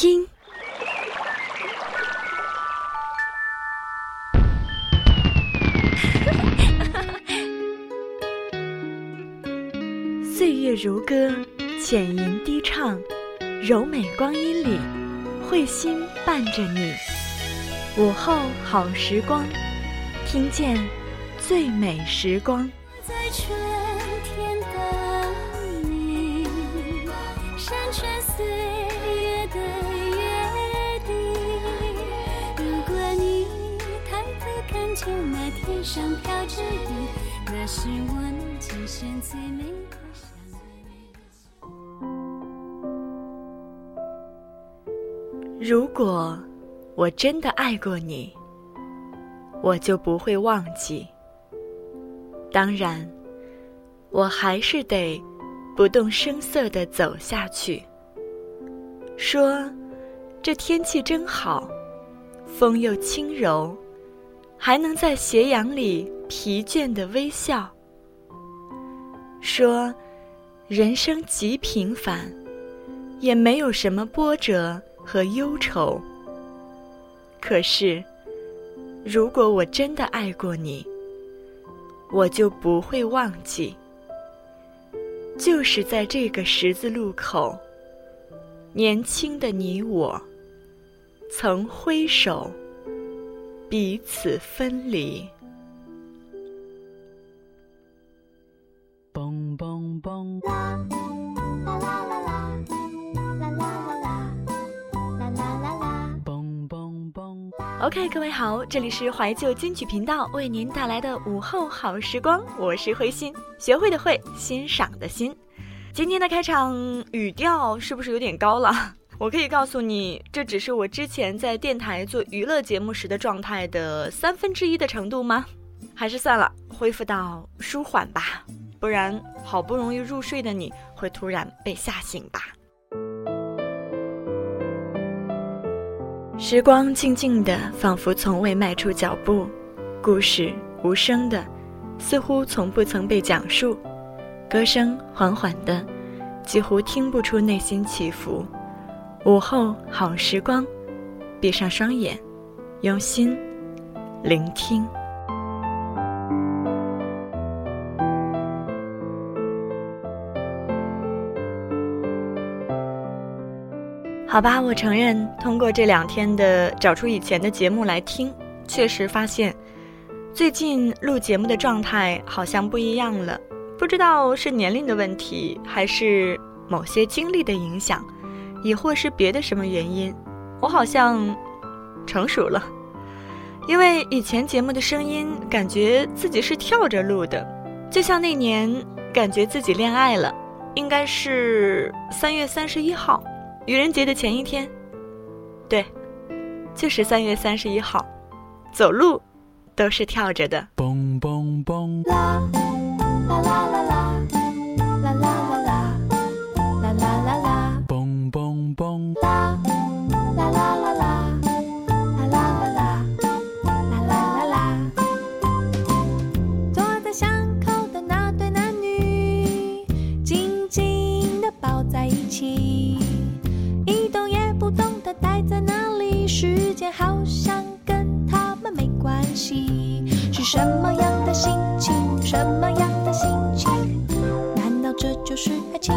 听。岁月如歌，浅吟低唱，柔美光阴里，慧心伴着你。午后好时光，听见最美时光。上飘着雨，那是我今生最美。如果我真的爱过你，我就不会忘记。当然，我还是得不动声色地走下去。说，这天气真好，风又轻柔，还能在斜阳里疲倦地微笑。说，人生极平凡，也没有什么波折和忧愁。可是，如果我真的爱过你，我就不会忘记。就是在这个十字路口，年轻的你我，曾挥手，彼此分离。蹦蹦蹦。OK，各位好，这里是怀旧金曲频道为您带来的午后好时光，我是慧心，学会的会，欣赏的心。今天的开场语调是不是有点高了？我可以告诉你，这只是我之前在电台做娱乐节目时的状态的三分之一的程度吗？还是算了，恢复到舒缓吧，不然好不容易入睡的你会突然被吓醒吧。时光静静的，仿佛从未迈出脚步；故事无声的，似乎从不曾被讲述；歌声缓缓的，几乎听不出内心起伏。午后好时光，闭上双眼，用心聆听。好吧，我承认，通过这两天的找出以前的节目来听，确实发现，最近录节目的状态好像不一样了。不知道是年龄的问题，还是某些经历的影响，亦或是别的什么原因，我好像成熟了。因为以前节目的声音，感觉自己是跳着录的，就像那年感觉自己恋爱了，应该是三月三十一号。愚人节的前一天，对，就是三月三十一号，走路都是跳着的。嘣嘣嘣！啦啦啦啦啦啦啦啦啦啦啦啦啦啦啦啦啦啦啦啦。坐在巷口的那对男女，紧紧地抱在一起，一动也不动地待在那里，时间好像跟他们没关系。是什么样的心情？什么样的心情？难道这就是爱情？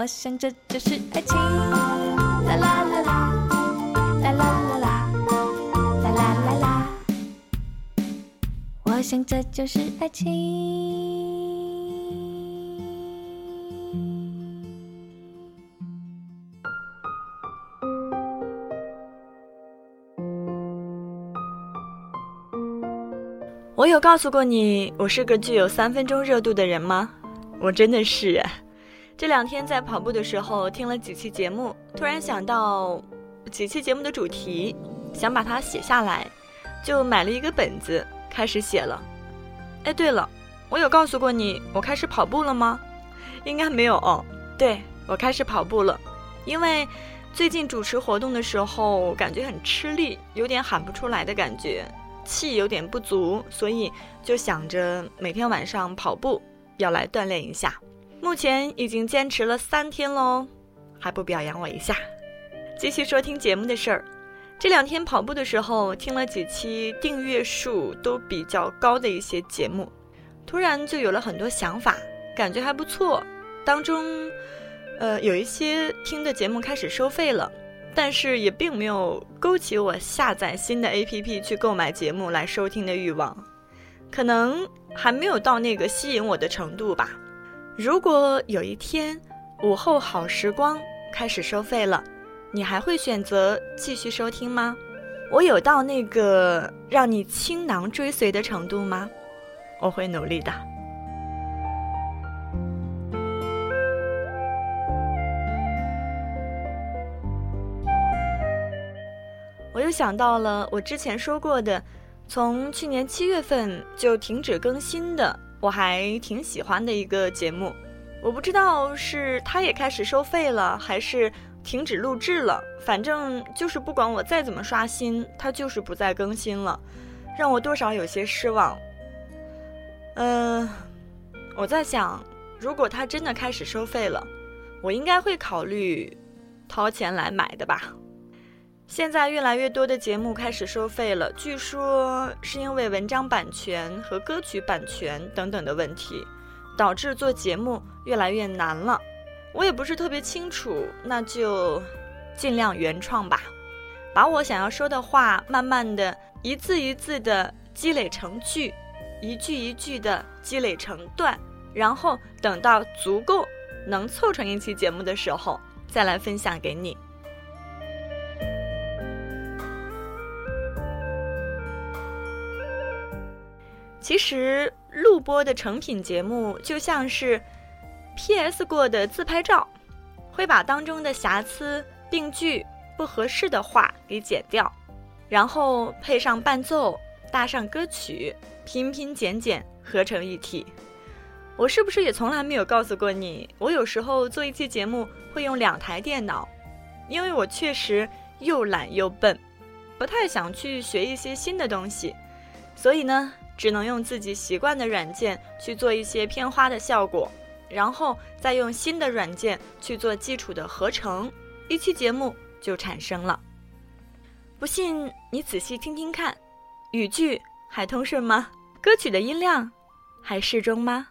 我想这就是爱情。啦啦啦啦，啦啦啦啦，啦啦啦啦，我想这就是爱情。我有告诉过你，我是个具有三分钟热度的人吗？我真的是啊。这两天在跑步的时候听了几期节目，突然想到几期节目的主题，想把它写下来，就买了一个本子开始写了。哎，对了，我有告诉过你我开始跑步了吗？应该没有哦。对，我开始跑步了，因为最近主持活动的时候感觉很吃力，有点喊不出来的感觉。气有点不足，所以就想着每天晚上跑步要来锻炼一下。目前已经坚持了三天喽，还不表扬我一下？继续说听节目的事儿。这两天跑步的时候听了几期订阅数都比较高的一些节目，突然就有了很多想法，感觉还不错。当中，呃，有一些听的节目开始收费了。但是也并没有勾起我下载新的 APP 去购买节目来收听的欲望，可能还没有到那个吸引我的程度吧。如果有一天午后好时光开始收费了，你还会选择继续收听吗？我有到那个让你倾囊追随的程度吗？我会努力的。我又想到了我之前说过的，从去年七月份就停止更新的，我还挺喜欢的一个节目。我不知道是它也开始收费了，还是停止录制了。反正就是不管我再怎么刷新，它就是不再更新了，让我多少有些失望。嗯，我在想，如果它真的开始收费了，我应该会考虑掏钱来买的吧。现在越来越多的节目开始收费了，据说是因为文章版权和歌曲版权等等的问题，导致做节目越来越难了。我也不是特别清楚，那就尽量原创吧，把我想要说的话慢慢的一字一字的积累成句，一句一句的积累成段，然后等到足够能凑成一期节目的时候，再来分享给你。其实录播的成品节目就像是 P.S. 过的自拍照，会把当中的瑕疵、病句、不合适的话给剪掉，然后配上伴奏，搭上歌曲，拼拼剪剪合成一体。我是不是也从来没有告诉过你，我有时候做一期节目会用两台电脑，因为我确实又懒又笨，不太想去学一些新的东西，所以呢。只能用自己习惯的软件去做一些片花的效果，然后再用新的软件去做基础的合成，一期节目就产生了。不信你仔细听听看，语句还通顺吗？歌曲的音量还适中吗？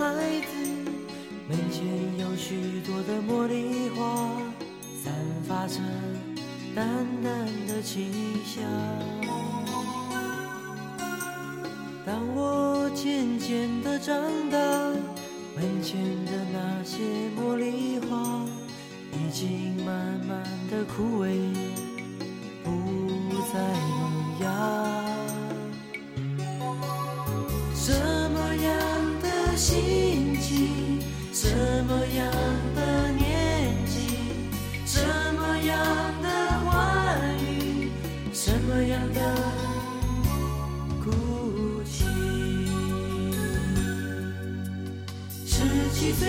孩子门前有许多的茉莉花，散发着淡淡的清香。当我渐渐的长大，门前的那些茉莉花已经慢慢的枯萎，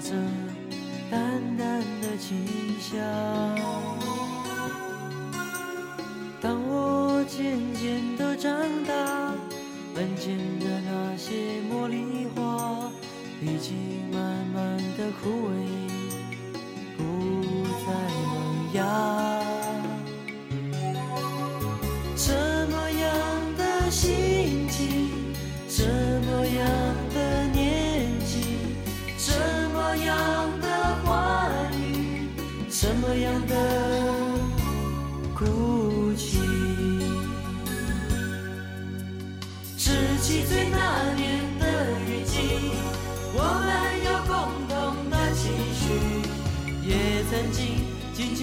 着淡淡的清香。当我渐渐的长大，门前的那些茉莉花已经慢慢的枯萎，不再萌芽。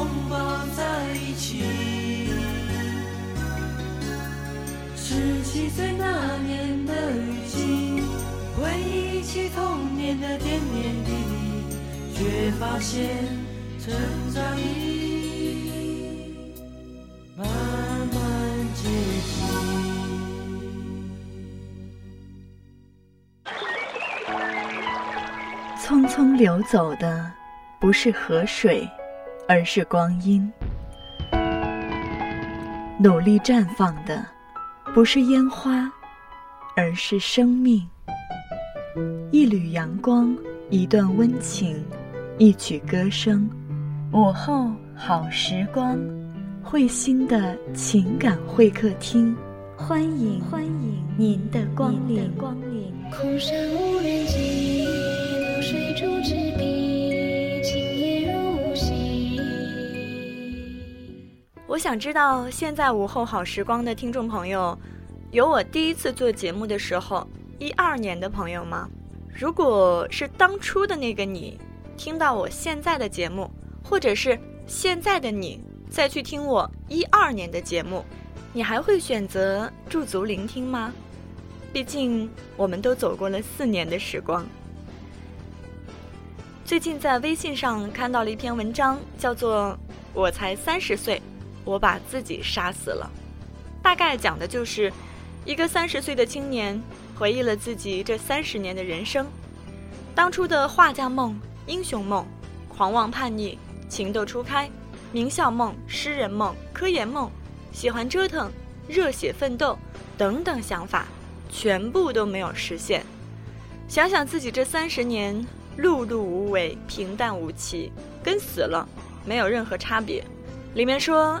拥抱在一起。十七岁那年的雨季，回忆起童年的点点滴滴，却发现成长已慢慢接近。匆匆流走的不是河水，而是光阴；努力绽放的不是烟花，而是生命。一缕阳光，一段温情，一曲歌声。午后好时光，慧心的情感会客厅，欢迎欢迎您的光临。空山无人迹，流水逐纸笔，我想知道，现在午后好时光的听众朋友，有我第一次做节目的时候，一二年的朋友吗？如果是当初的那个你，听到我现在的节目，或者是现在的你再去听我一二年的节目，你还会选择驻足聆听吗？毕竟我们都走过了四年的时光。最近在微信上看到了一篇文章，叫做《我才三十岁，我把自己杀死了》，大概讲的就是一个三十岁的青年回忆了自己这三十年的人生，当初的画家梦、英雄梦、狂妄叛逆、情窦初开、名校梦、诗人梦、科研梦、喜欢折腾、热血奋斗等等想法，全部都没有实现。想想自己这三十年。碌碌无为，平淡无奇，跟死了没有任何差别。里面说，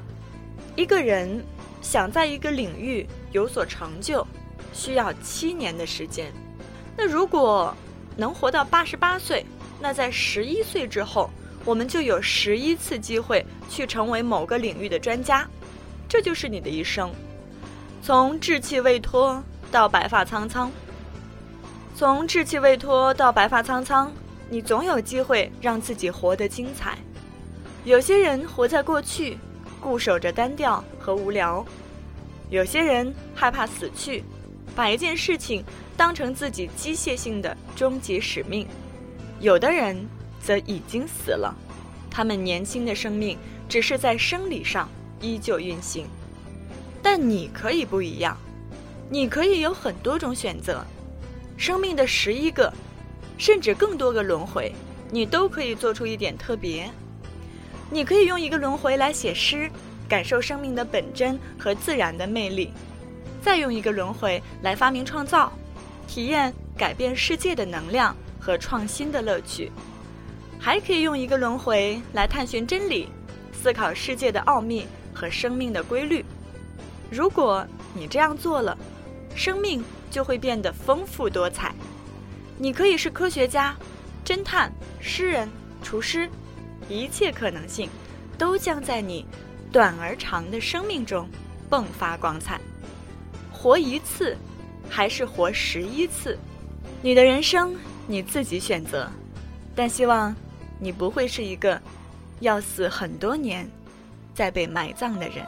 一个人想在一个领域有所成就，需要七年的时间。那如果能活到八十八岁，那在十一岁之后，我们就有十一次机会去成为某个领域的专家。这就是你的一生，从稚气未脱到白发苍苍，从稚气未脱到白发苍苍。你总有机会让自己活得精彩。有些人活在过去，固守着单调和无聊；有些人害怕死去，把一件事情当成自己机械性的终极使命；有的人则已经死了，他们年轻的生命只是在生理上依旧运行。但你可以不一样，你可以有很多种选择，生命的十一个。甚至更多个轮回，你都可以做出一点特别。你可以用一个轮回来写诗，感受生命的本真和自然的魅力；再用一个轮回来发明创造，体验改变世界的能量和创新的乐趣；还可以用一个轮回来探寻真理，思考世界的奥秘和生命的规律。如果你这样做了，生命就会变得丰富多彩。你可以是科学家、侦探、诗人、厨师，一切可能性都将在你短而长的生命中迸发光彩。活一次，还是活十一次，你的人生你自己选择。但希望你不会是一个要死很多年再被埋葬的人。